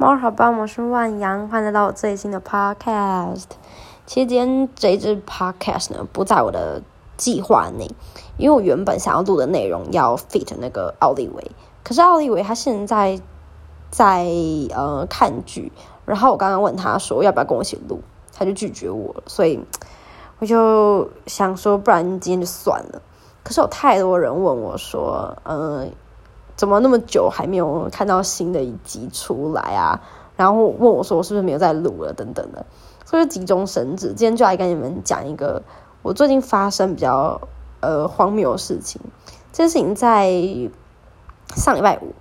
猫好吧，我是万阳，欢迎来到我最新的 podcast。其实今天这支 podcast 呢，不在我的计划内，因为我原本想要录的内容要 fit 那个奥利维，可是奥利维他现在在呃看剧，然后我刚刚问他说要不要跟我一起录，他就拒绝我，所以我就想说，不然今天就算了。可是有太多人问我说，嗯。怎么那么久还没有看到新的一集出来啊？然后问我说我是不是没有在录了等等的，所以急中生智，今天就来跟你们讲一个我最近发生比较呃荒谬的事情。这件事情在上礼拜五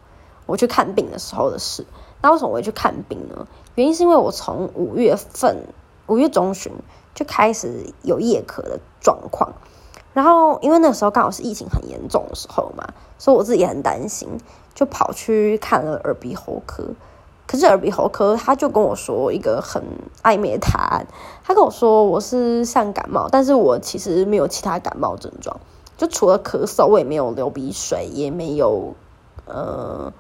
我去看病的时候的事。那为什么我会去看病呢？原因是因为我从五月份五月中旬就开始有夜咳的状况。然后，因为那时候刚好是疫情很严重的时候嘛，所以我自己也很担心，就跑去看了耳鼻喉科。可是耳鼻喉科他就跟我说一个很暧昧的答案，他跟我说我是像感冒，但是我其实没有其他感冒症状，就除了咳嗽，我也没有流鼻水，也没有呃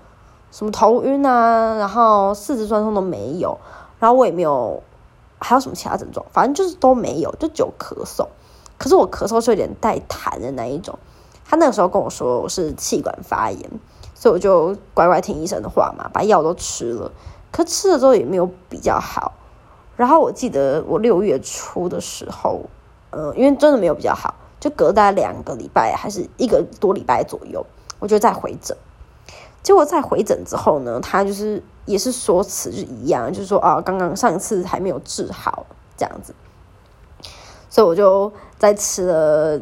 什么头晕啊，然后四肢酸痛都没有，然后我也没有还有什么其他症状，反正就是都没有，就只有咳嗽。可是我咳嗽是有点带痰的那一种，他那个时候跟我说我是气管发炎，所以我就乖乖听医生的话嘛，把药都吃了。可吃了之后也没有比较好。然后我记得我六月初的时候，呃，因为真的没有比较好，就隔大概两个礼拜还是一个多礼拜左右，我就再回诊。结果再回诊之后呢，他就是也是说辞就一样，就是说啊，刚刚上次还没有治好这样子。所以我就在吃了，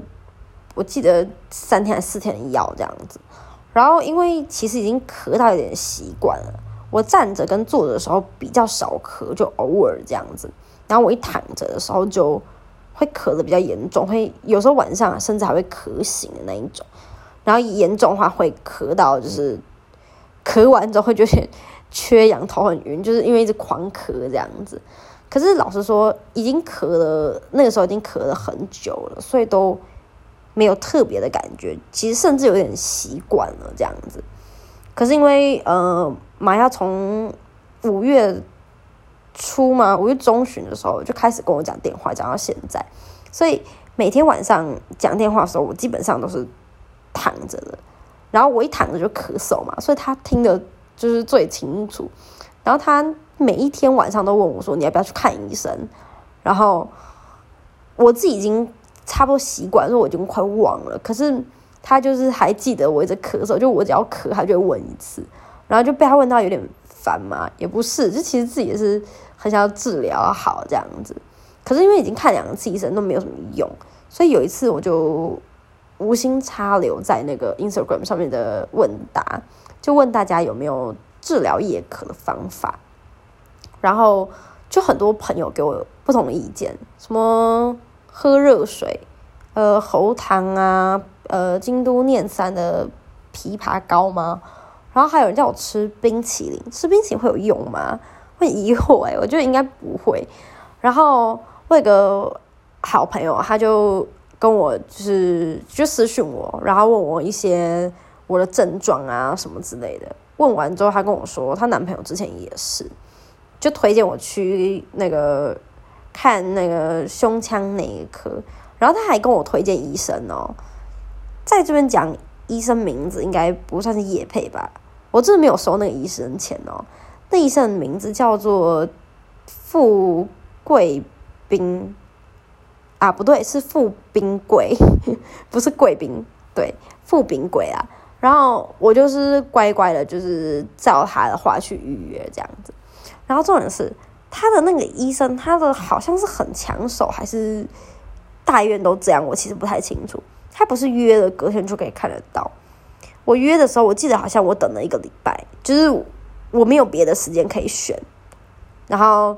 我记得三天还是四天的药这样子。然后因为其实已经咳到有点习惯了，我站着跟坐着的时候比较少咳，就偶尔这样子。然后我一躺着的时候就会咳的比较严重，会有时候晚上甚至还会咳醒的那一种。然后严重的话会咳到就是咳完之后会觉得缺氧，头很晕，就是因为一直狂咳这样子。可是老实说，已经咳了，那个时候已经咳了很久了，所以都没有特别的感觉。其实甚至有点习惯了这样子。可是因为呃，麻药从五月初嘛，五月中旬的时候就开始跟我讲电话，讲到现在，所以每天晚上讲电话的时候，我基本上都是躺着的。然后我一躺着就咳嗽嘛，所以他听的就是最清楚。然后他。每一天晚上都问我说：“你要不要去看医生？”然后我自己已经差不多习惯，说我已经快忘了。可是他就是还记得我一直咳嗽，就我只要咳，他就会问一次。然后就被他问到有点烦嘛，也不是，就其实自己也是很想要治疗好这样子。可是因为已经看两次医生都没有什么用，所以有一次我就无心插柳在那个 Instagram 上面的问答，就问大家有没有治疗夜咳的方法。然后就很多朋友给我不同的意见，什么喝热水，呃，喉糖啊，呃，京都念三的枇杷膏吗？然后还有人叫我吃冰淇淋，吃冰淇淋会有用吗？会疑惑哎，我觉得应该不会。然后我有个好朋友，他就跟我就是就私讯我，然后问我一些我的症状啊什么之类的。问完之后，他跟我说，她男朋友之前也是。就推荐我去那个看那个胸腔内科，然后他还跟我推荐医生哦，在这边讲医生名字应该不算是叶配吧，我真的没有收那个医生钱哦。那医生的名字叫做富贵宾啊，不对，是富宾贵，不是贵宾，对，富宾贵啊。然后我就是乖乖的，就是照他的话去预约这样子。然后重点是，他的那个医生，他的好像是很抢手，还是大医院都这样？我其实不太清楚。他不是约了隔天就可以看得到。我约的时候，我记得好像我等了一个礼拜，就是我没有别的时间可以选。然后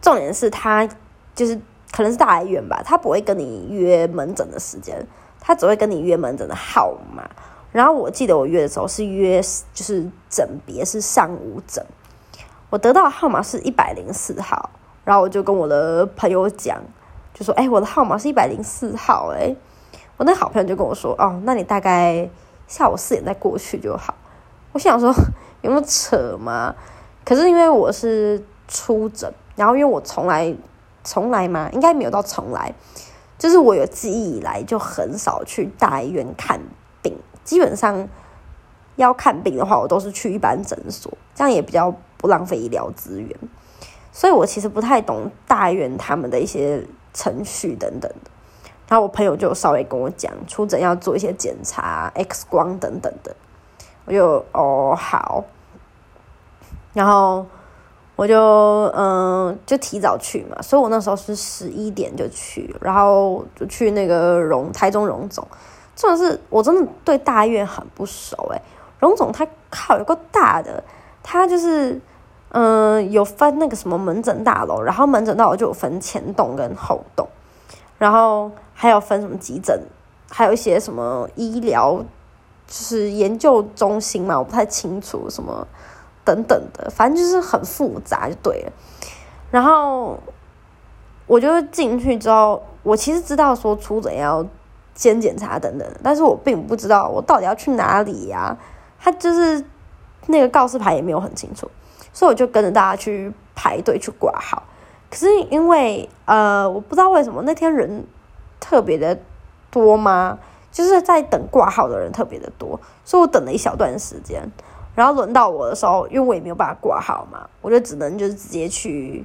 重点是他就是可能是大医院吧，他不会跟你约门诊的时间，他只会跟你约门诊的号码。然后我记得我约的时候是约就是诊别是上午诊。我得到的号码是一百零四号，然后我就跟我的朋友讲，就说：“哎，我的号码是一百零四号。”哎，我那好朋友就跟我说：“哦，那你大概下午四点再过去就好。”我想说 有没有扯吗？可是因为我是出诊，然后因为我从来从来嘛，应该没有到从来，就是我有记忆以来就很少去大医院看病，基本上要看病的话，我都是去一般诊所，这样也比较不浪费医疗资源。所以我其实不太懂大院他们的一些程序等等的。然后我朋友就稍微跟我讲，出诊要做一些检查，X 光等等的。我就哦好，然后我就嗯就提早去嘛，所以我那时候是十一点就去，然后就去那个荣台中荣总，重要是我真的对大院很不熟诶，荣总他靠有个大的，他就是嗯有分那个什么门诊大楼，然后门诊大楼就有分前栋跟后栋，然后还有分什么急诊，还有一些什么医疗。就是研究中心嘛，我不太清楚什么等等的，反正就是很复杂就对了。然后我就进去之后，我其实知道说出诊要先检查等等，但是我并不知道我到底要去哪里呀。他就是那个告示牌也没有很清楚，所以我就跟着大家去排队去挂号。可是因为呃，我不知道为什么那天人特别的多吗？就是在等挂号的人特别的多，所以我等了一小段时间，然后轮到我的时候，因为我也没有办法挂号嘛，我就只能就是直接去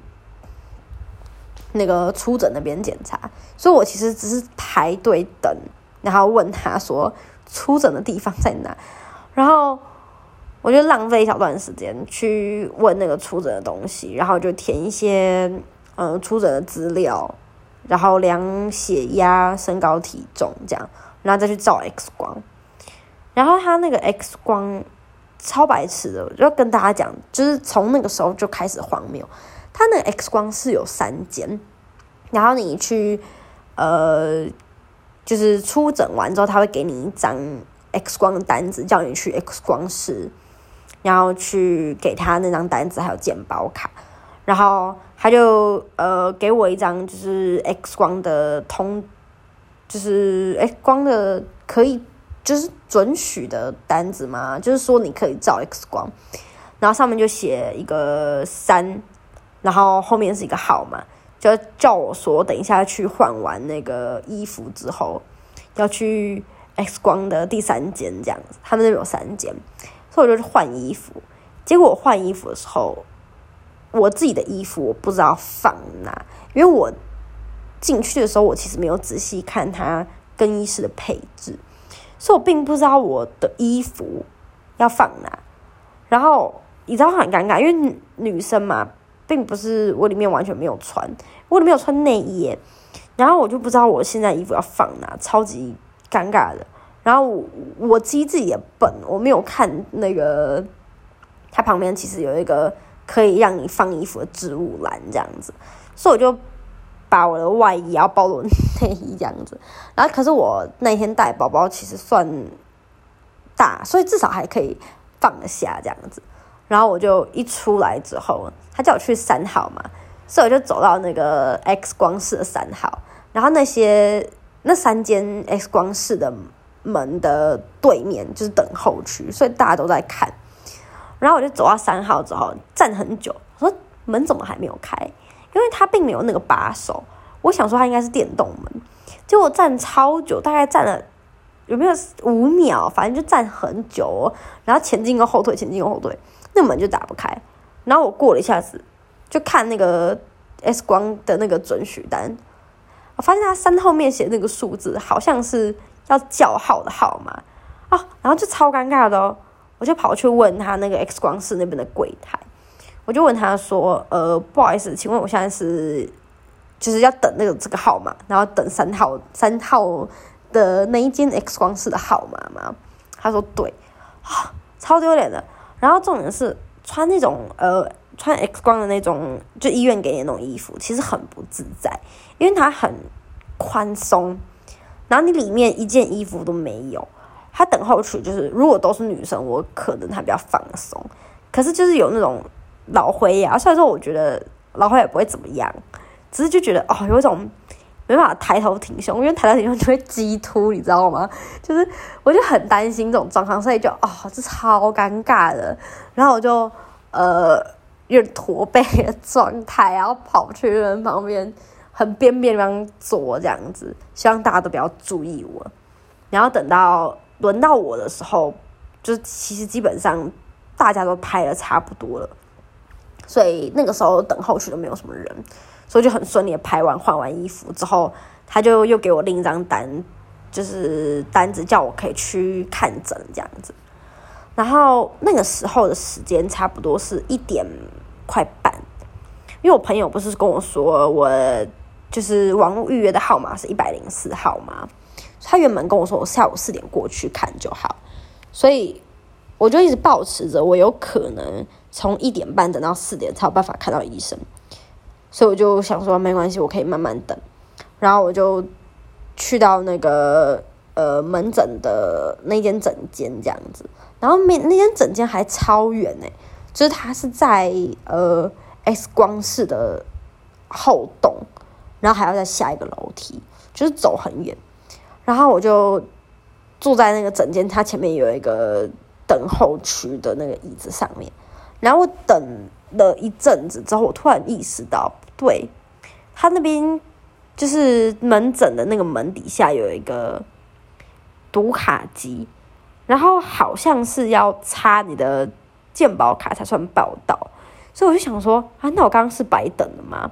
那个出诊那边检查，所以我其实只是排队等，然后问他说出诊的地方在哪，然后我就浪费一小段时间去问那个出诊的东西，然后就填一些嗯出诊的资料，然后量血压、身高、体重这样。然后再去照 X 光，然后他那个 X 光超白痴的，我就跟大家讲，就是从那个时候就开始荒谬。他那个 X 光是有三间，然后你去呃，就是出诊完之后，他会给你一张 X 光的单子，叫你去 X 光室，然后去给他那张单子还有健保卡，然后他就呃给我一张就是 X 光的通。就是 X 光的可以，就是准许的单子嘛，就是说你可以照 X 光，然后上面就写一个三，然后后面是一个号码，就叫我说等一下去换完那个衣服之后，要去 X 光的第三间这样子，他们那边有三间，或者就去换衣服。结果我换衣服的时候，我自己的衣服我不知道放哪，因为我。进去的时候，我其实没有仔细看他更衣室的配置，所以我并不知道我的衣服要放哪。然后你知道很尴尬，因为女生嘛，并不是我里面完全没有穿，我里面有穿内衣，然后我就不知道我现在衣服要放哪，超级尴尬的。然后我其实自己也笨，我没有看那个，它旁边其实有一个可以让你放衣服的置物篮这样子，所以我就。把我的外衣要包罗 内衣这样子，然后可是我那天带包包其实算大，所以至少还可以放得下这样子。然后我就一出来之后，他叫我去三号嘛，所以我就走到那个 X 光室的三号。然后那些那三间 X 光室的门的对面就是等候区，所以大家都在看。然后我就走到三号之后站很久，我说门怎么还没有开？因为它并没有那个把手，我想说它应该是电动门，结果站超久，大概站了有没有五秒，反正就站很久，然后前进跟后退，前进跟后退，那门就打不开。然后我过了一下子，就看那个 X 光的那个准许单，我发现它三后面写那个数字好像是要叫号的号码啊，然后就超尴尬的哦，我就跑去问他那个 X 光室那边的柜台。我就问他说：“呃，不好意思，请问我现在是就是要等那个这个号码，然后等三号三号的那一间 X 光室的号码吗？”他说：“对。”啊，超丢脸的。然后重点是穿那种呃穿 X 光的那种，就医院给你那种衣服，其实很不自在，因为它很宽松，然后你里面一件衣服都没有。他等候区就是，如果都是女生，我可能还比较放松，可是就是有那种。老灰呀，虽然说我觉得老灰也不会怎么样，只是就觉得哦，有一种没办法抬头挺胸，因为抬头挺胸就会激突，你知道吗？就是我就很担心这种状况，所以就哦，这超尴尬的。然后我就呃有点驼背的状态，然后跑去人旁边很边边地方坐这样子，希望大家都不要注意我。然后等到轮到我的时候，就是其实基本上大家都拍的差不多了，所以那个时候等候区都没有什么人，所以就很顺利的拍完换完衣服之后，他就又给我另一张单，就是单子叫我可以去看诊这样子。然后那个时候的时间差不多是一点快半，因为我朋友不是跟我说我就是网络预约的号码是一百零四号嘛？他原本跟我说我下午四点过去看就好，所以我就一直保持着我有可能从一点半等到四点才有办法看到医生，所以我就想说没关系，我可以慢慢等。然后我就去到那个呃门诊的那间诊间这样子，然后那那间诊间还超远呢，就是它是在呃 X 光室的后洞，然后还要再下一个楼梯，就是走很远。然后我就坐在那个诊间，它前面有一个等候区的那个椅子上面。然后我等了一阵子之后，我突然意识到，对，他那边就是门诊的那个门底下有一个读卡机，然后好像是要插你的健保卡才算报到。所以我就想说，啊，那我刚刚是白等了吗？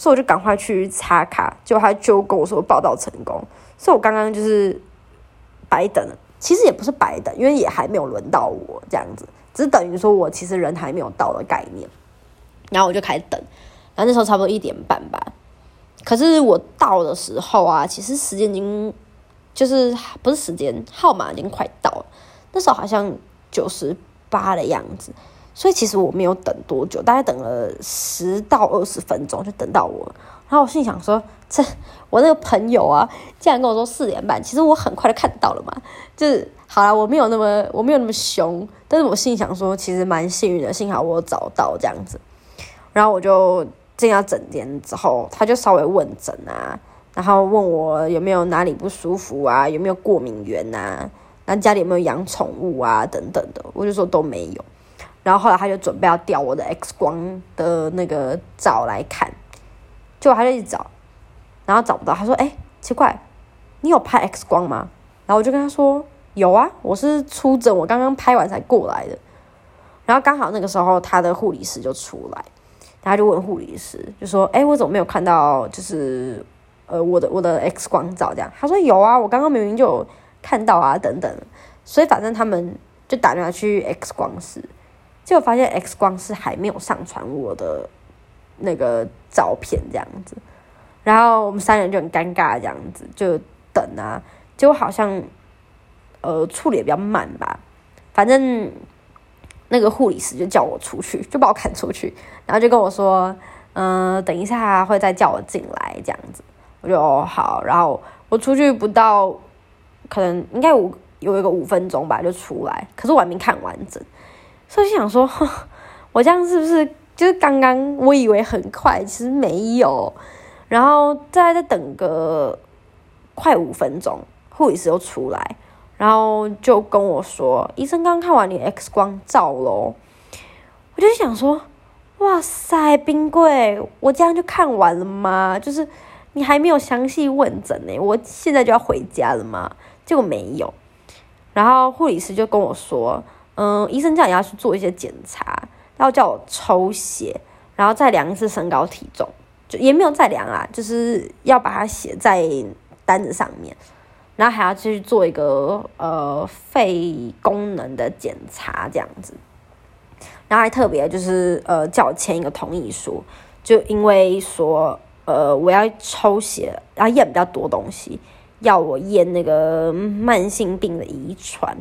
所以我就赶快去插卡，结果他就跟我说报道成功。所以，我刚刚就是白等，其实也不是白等，因为也还没有轮到我这样子，只是等于说我其实人还没有到的概念。然后我就开始等，然后那时候差不多一点半吧。可是我到的时候啊，其实时间已经就是不是时间号码已经快到了，那时候好像九十八的样子。所以其实我没有等多久，大概等了十到二十分钟就等到我。然后我心想说。这我那个朋友啊，竟然跟我说四点半，其实我很快就看到了嘛。就是好了，我没有那么我没有那么凶，但是我心想说，其实蛮幸运的，幸好我找到这样子。然后我就进到诊间之后，他就稍微问诊啊，然后问我有没有哪里不舒服啊，有没有过敏源呐，那家里有没有养宠物啊等等的，我就说都没有。然后后来他就准备要调我的 X 光的那个照来看，结果他就一直找。然后找不到，他说：“哎，奇怪，你有拍 X 光吗？”然后我就跟他说：“有啊，我是出诊，我刚刚拍完才过来的。”然后刚好那个时候他的护理师就出来，他就问护理师，就说：“哎，我怎么没有看到？就是呃，我的我的 X 光照这样？”他说：“有啊，我刚刚明明就有看到啊，等等。”所以反正他们就打电话去 X 光室，结果发现 X 光是还没有上传我的那个照片，这样子。然后我们三人就很尴尬，这样子就等啊，结果好像呃处理也比较慢吧，反正那个护理师就叫我出去，就把我赶出去，然后就跟我说，嗯，等一下会再叫我进来这样子，我就哦好，然后我出去不到可能应该五有一个五分钟吧就出来，可是我还没看完整，所以想说，我这样是不是就是刚刚我以为很快，其实没有。然后再再等个快五分钟，护理师又出来，然后就跟我说：“医生刚看完你 X 光照喽。”我就想说：“哇塞，冰柜，我这样就看完了吗？就是你还没有详细问诊呢，我现在就要回家了吗？”结果没有。然后护理师就跟我说：“嗯，医生叫你要去做一些检查，要叫我抽血，然后再量一次身高体重。”就也没有再量啊，就是要把它写在单子上面，然后还要去做一个呃肺功能的检查这样子，然后还特别就是呃叫我签一个同意书，就因为说呃我要抽血，然后验比较多东西，要我验那个慢性病的遗传，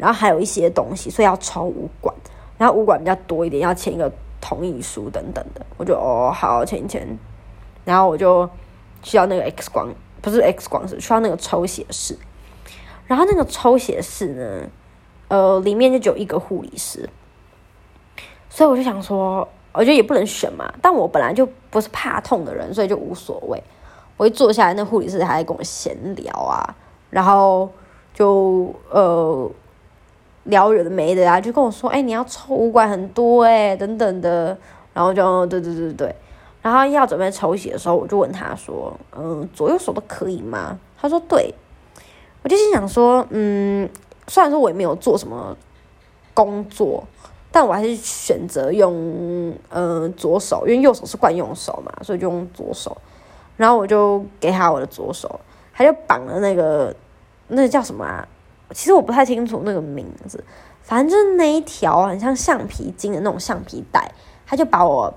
然后还有一些东西，所以要抽五管，然后五管比较多一点，要签一个。同意书等等的，我就哦好签一签，然后我就需要那个 X 光，不是 X 光室，需要那个抽血室，然后那个抽血室呢，呃，里面就只有一个护理师，所以我就想说，我觉得也不能选嘛，但我本来就不是怕痛的人，所以就无所谓。我一坐下来，那护理师还在跟我闲聊啊，然后就呃聊有的没的啊，就跟我说，哎，你要抽五管很多哎，等等的，然后就对对对对，然后要准备抽血的时候，我就问他说，嗯，左右手都可以吗？他说对，我就心想说，嗯，虽然说我也没有做什么工作，但我还是选择用嗯左手，因为右手是惯用手嘛，所以就用左手，然后我就给他我的左手，他就绑了那个那叫什么啊？其实我不太清楚那个名字，反正就是那一条很像橡皮筋的那种橡皮带，他就把我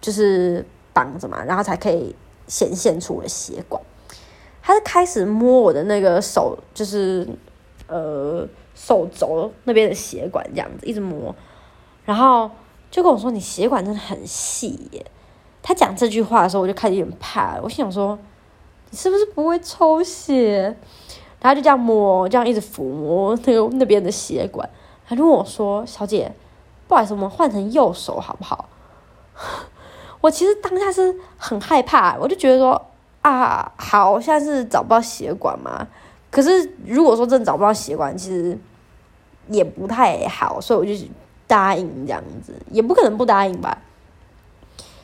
就是绑着嘛，然后才可以显现出我的血管。他是开始摸我的那个手，就是呃手肘那边的血管这样子，一直摸，然后就跟我说：“你血管真的很细耶。”他讲这句话的时候，我就开始有点怕，我想说：“你是不是不会抽血？”然后就这样摸，这样一直抚摸那个那边的血管。他就问我说：“小姐，不好意思，我们换成右手好不好？” 我其实当下是很害怕，我就觉得说：“啊，好，现在是找不到血管嘛。”可是如果说真的找不到血管，其实也不太好，所以我就答应这样子，也不可能不答应吧。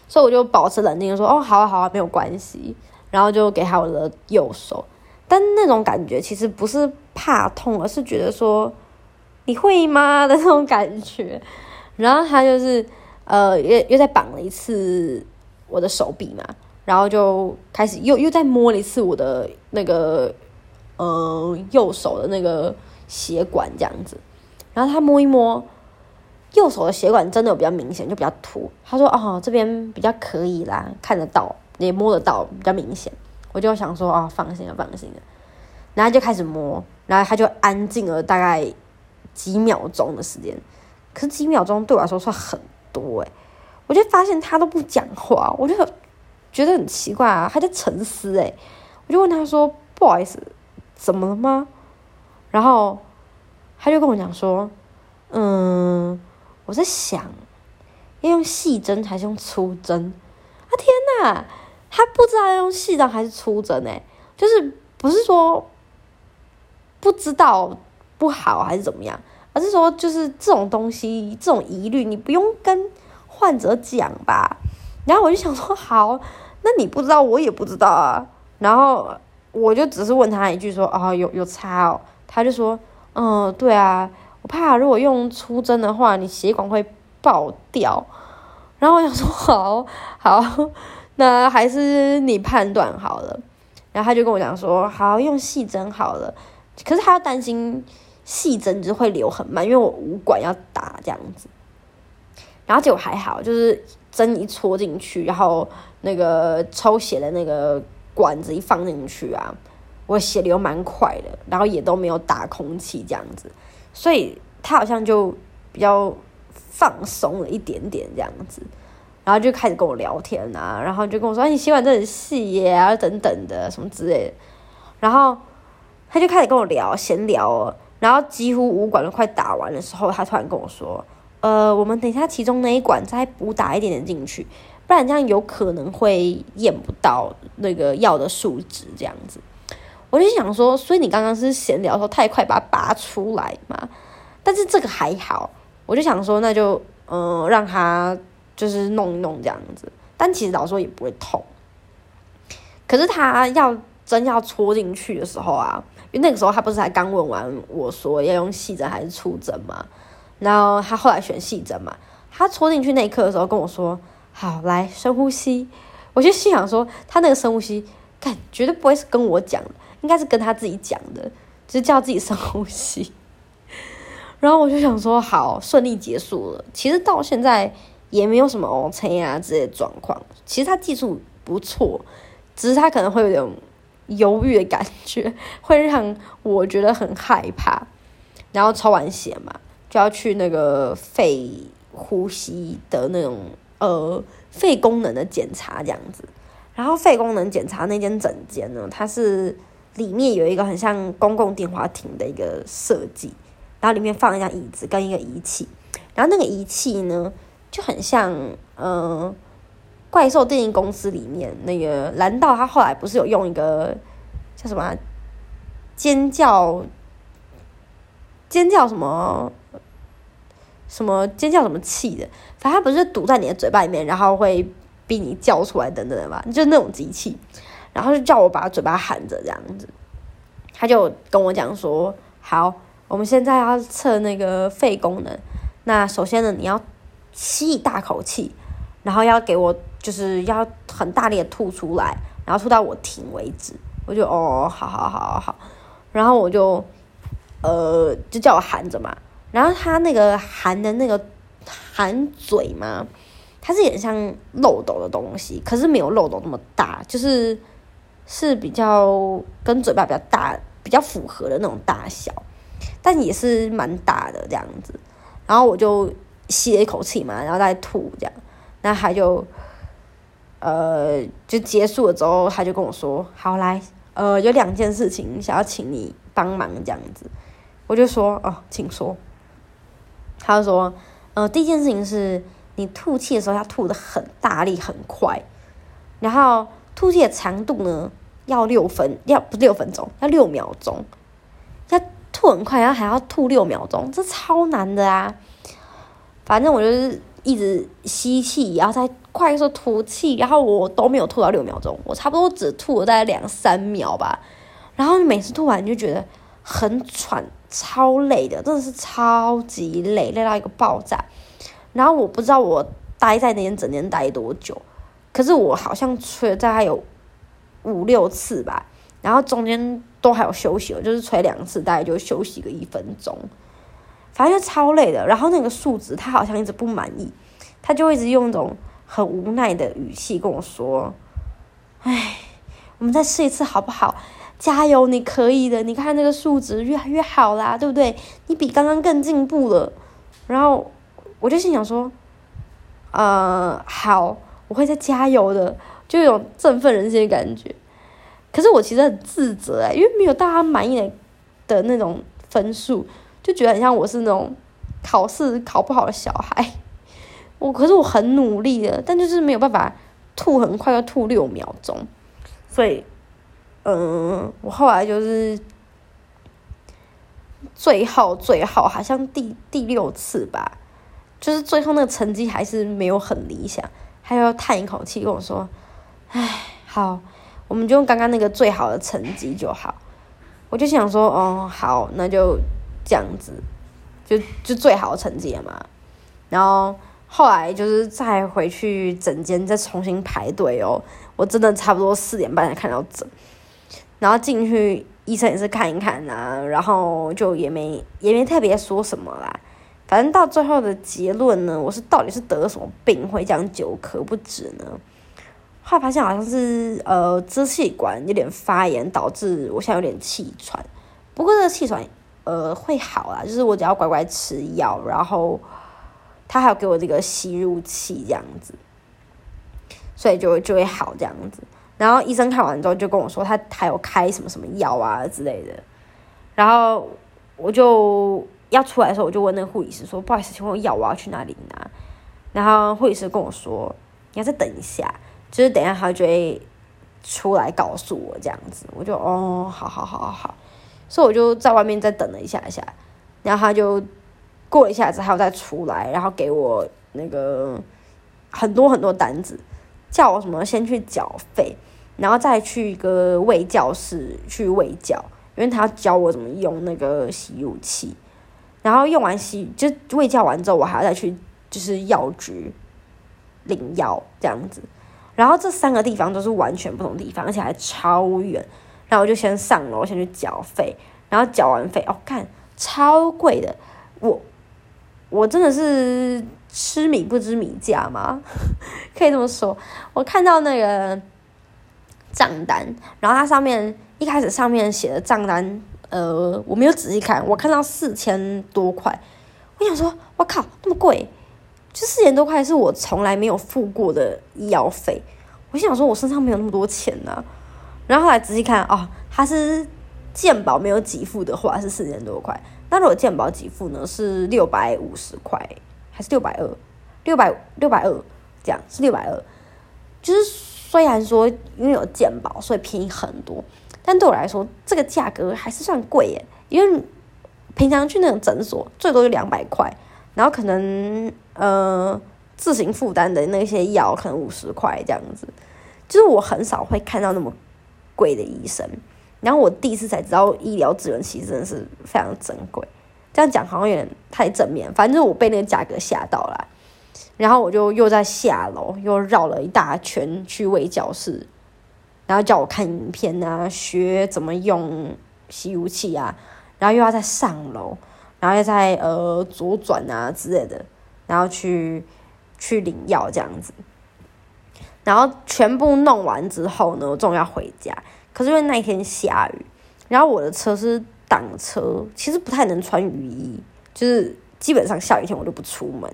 所以我就保持冷静，说：“哦，好啊，好啊，没有关系。”然后就给他我的右手。但那种感觉其实不是怕痛，而是觉得说你会吗的那种感觉。然后他就是呃，又又再绑了一次我的手臂嘛，然后就开始又又再摸了一次我的那个呃右手的那个血管这样子。然后他摸一摸右手的血管，真的有比较明显，就比较凸。他说：“哦，这边比较可以啦，看得到，也摸得到，比较明显。”我就想说啊，放心了，放心了，然后就开始摸，然后他就安静了大概几秒钟的时间，可是几秒钟对我来说算很多诶，我就发现他都不讲话，我就觉得很奇怪啊，他在沉思诶，我就问他说不好意思，怎么了吗？然后他就跟我讲说，嗯，我在想要用细针还是用粗针？啊天哪！他不知道用细针还是粗针诶，就是不是说不知道不好还是怎么样，而是说就是这种东西这种疑虑你不用跟患者讲吧。然后我就想说好，那你不知道我也不知道啊。然后我就只是问他一句说哦有有差哦，他就说嗯对啊，我怕如果用粗针的话你血管会爆掉。然后我想说好好。那还是你判断好了，然后他就跟我讲说，好用细针好了，可是他要担心细针就会流很慢，因为我五管要打这样子，然后结果还好，就是针一戳进去，然后那个抽血的那个管子一放进去啊，我血流蛮快的，然后也都没有打空气这样子，所以他好像就比较放松了一点点这样子。然后就开始跟我聊天啊，然后就跟我说：“你血管真的很细耶，啊等等的什么之类的。”然后他就开始跟我聊闲聊，然后几乎五管都快打完的时候，他突然跟我说：“呃，我们等一下其中那一管再补打一点点进去，不然这样有可能会验不到那个药的数值。”这样子，我就想说，所以你刚刚是闲聊说太快把它拔出来嘛？但是这个还好，我就想说，那就嗯让他。就是弄一弄这样子，但其实老说也不会痛。可是他要针要戳进去的时候啊，因为那个时候他不是才刚问完我说要用细针还是粗针嘛，然后他后来选细针嘛。他戳进去那一刻的时候跟我说：“好，来深呼吸。”我就心想说，他那个深呼吸，看绝对不会是跟我讲，应该是跟他自己讲的，就是叫自己深呼吸。然后我就想说，好，顺利结束了。其实到现在。也没有什么 OK 啊之类的状况，其实他技术不错，只是他可能会有点犹豫的感觉，会让我觉得很害怕。然后抽完血嘛，就要去那个肺呼吸的那种呃肺功能的检查这样子。然后肺功能检查那间诊间呢，它是里面有一个很像公共电话亭的一个设计，然后里面放一张椅子跟一个仪器，然后那个仪器呢。就很像，嗯，怪兽电影公司里面那个蓝道，他后来不是有用一个叫什么尖叫尖叫什么？什么尖叫什么气的，反正它不是堵在你的嘴巴里面，然后会逼你叫出来等等的吧，就那种机器，然后就叫我把嘴巴含着这样子，他就跟我讲说，好，我们现在要测那个肺功能，那首先呢，你要吸一大口气，然后要给我就是要很大力的吐出来，然后吐到我停为止，我就哦，好好好好好，然后我就。呃，就叫我含着嘛，然后他那个含的那个含嘴嘛，它是有点像漏斗的东西，可是没有漏斗那么大，就是是比较跟嘴巴比较大、比较符合的那种大小，但也是蛮大的这样子。然后我就吸了一口气嘛，然后再吐这样，那他就呃就结束了之后，他就跟我说：“好来，呃，有两件事情想要请你帮忙这样子。”我就说哦，请说。他就说，呃，第一件事情是你吐气的时候要吐的很大力很快，然后吐气的长度呢要六分，要不是六分钟，要六秒钟，要吐很快，然后还要吐六秒钟，这超难的啊！反正我就是一直吸气，然后再快速吐气，然后我都没有吐到六秒钟，我差不多只吐了大概两三秒吧。然后每次吐完就觉得很喘。超累的，真的是超级累，累到一个爆炸。然后我不知道我待在那边整天待多久，可是我好像吹了大概有五六次吧。然后中间都还有休息，我就是吹两次，大概就休息个一分钟。反正就超累的。然后那个数值他好像一直不满意，他就一直用一种很无奈的语气跟我说：“哎，我们再试一次好不好？”加油，你可以的！你看那个数值越来越好啦，对不对？你比刚刚更进步了。然后我就心想说，呃，好，我会再加油的，就有种振奋人心的感觉。可是我其实很自责哎，因为没有到他满意的的那种分数，就觉得很像我是那种考试考不好的小孩。我可是我很努力的，但就是没有办法吐很快，要吐六秒钟，所以。嗯，我后来就是最后最后好像第第六次吧，就是最后那个成绩还是没有很理想，他要叹一口气跟我说：“唉，好，我们就用刚刚那个最好的成绩就好。”我就想说：“哦，好，那就这样子，就就最好的成绩了嘛。”然后后来就是再回去整间再重新排队哦，我真的差不多四点半才看到整。然后进去，医生也是看一看啊，然后就也没也没特别说什么啦。反正到最后的结论呢，我是到底是得了什么病会这样久咳不止呢？后来发现好像是呃支气管有点发炎，导致我现在有点气喘。不过这个气喘呃会好啦，就是我只要乖乖吃药，然后他还有给我这个吸入器这样子，所以就就会好这样子。然后医生看完之后就跟我说，他还有开什么什么药啊之类的。然后我就要出来的时候，我就问那个护理师说：“不好意思，请问药我要去哪里拿？”然后护理师跟我说：“你要再等一下，就是等一下他就会出来告诉我这样子。”我就哦，好好好好好，所以我就在外面再等了一下下。然后他就过了一下子，还要再出来，然后给我那个很多很多单子，叫我什么先去缴费。然后再去一个卫教室去喂教，因为他要教我怎么用那个吸入器。然后用完吸就喂教完之后，我还要再去就是药局领药这样子。然后这三个地方都是完全不同地方，而且还超远。然后我就先上楼我先去缴费，然后缴完费哦，看超贵的，我我真的是吃米不知米价吗？可以这么说，我看到那个。账单，然后它上面一开始上面写的账单，呃，我没有仔细看，我看到四千多块，我想说，我靠，那么贵，就四千多块是我从来没有付过的医药费，我想说，我身上没有那么多钱呢，然后后来仔细看，哦，它是健保没有给付的话是四千多块，那如果健保给付呢是六百五十块，还是六百二，六百六百二这样是六百二，就是。虽然说因为有健保，所以便宜很多，但对我来说，这个价格还是算贵耶。因为平常去那种诊所最多就两百块，然后可能呃自行负担的那些药可能五十块这样子，就是我很少会看到那么贵的医生。然后我第一次才知道医疗资源其实真的是非常珍贵。这样讲好像有点太正面，反正我被那个价格吓到了。然后我就又在下楼又绕了一大圈去卫教室，然后叫我看影片啊，学怎么用吸入器啊，然后又要再上楼，然后又在呃左转啊之类的，然后去去领药这样子。然后全部弄完之后呢，我终于要回家。可是因为那一天下雨，然后我的车是挡车，其实不太能穿雨衣，就是基本上下雨天我就不出门，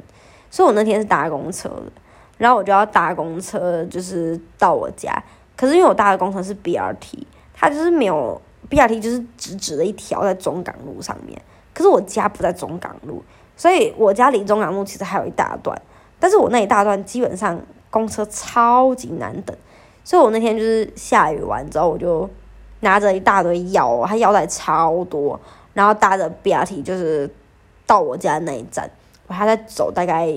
所以我那天是搭公车的，然后我就要搭公车，就是到我家。可是因为我搭的公车是 BRT，它就是没有 BRT，就是直直的一条在中港路上面。可是我家不在中港路，所以我家离中港路其实还有一大段，但是我那一大段基本上公车超级难等。所以我那天就是下雨完之后，我就拿着一大堆药，它药袋超多，然后搭着 BRT 就是到我家那一站，我还在走大概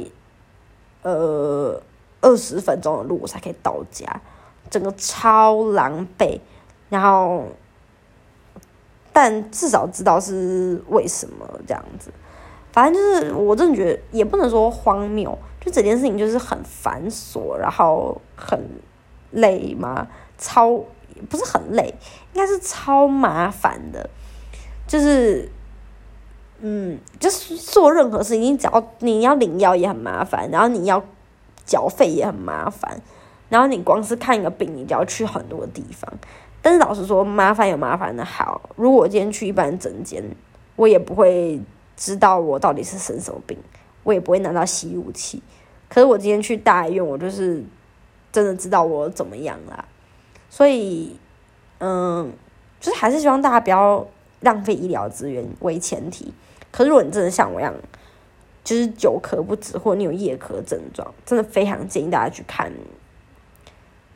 呃二十分钟的路，我才可以到家，整个超狼狈。然后，但至少知道是为什么这样子。反正就是我真的觉得也不能说荒谬，就整件事情就是很繁琐，然后很。累吗？超不是很累，应该是超麻烦的。就是，嗯，就是做任何事情，你只要你要领药也很麻烦，然后你要缴费也很麻烦，然后你光是看一个病，你就要去很多地方。但是老实说，麻烦有麻烦的好。如果我今天去一般诊间，我也不会知道我到底是生什么病，我也不会拿到吸入器。可是我今天去大医院，我就是。真的知道我怎么样啦，所以，嗯，就是还是希望大家不要浪费医疗资源为前提。可是如果你真的像我一样，就是久咳不止，或者你有夜咳症状，真的非常建议大家去看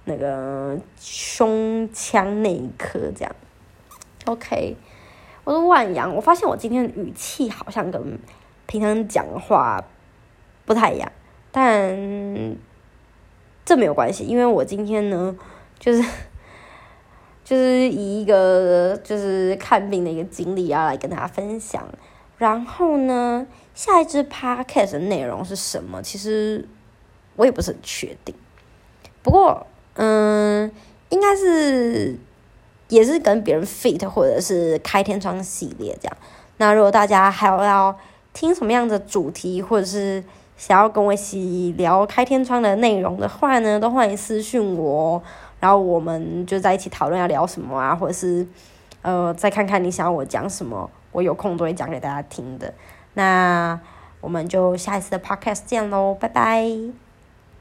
那个胸腔内科。这样，OK，我是万阳。我发现我今天语气好像跟平常讲话不太一样，但。这没有关系，因为我今天呢，就是 就是以一个就是看病的一个经历要来跟大家分享。然后呢，下一支 podcast 的内容是什么？其实我也不是很确定。不过，嗯，应该是也是跟别人 fit 或者是开天窗系列这样。那如果大家还有要听什么样的主题，或者是想要跟我一起聊开天窗的内容的话呢，都欢迎私讯我，然后我们就在一起讨论要聊什么啊，或者是呃，再看看你想要我讲什么，我有空都会讲给大家听的。那我们就下一次的 podcast 见喽，拜拜。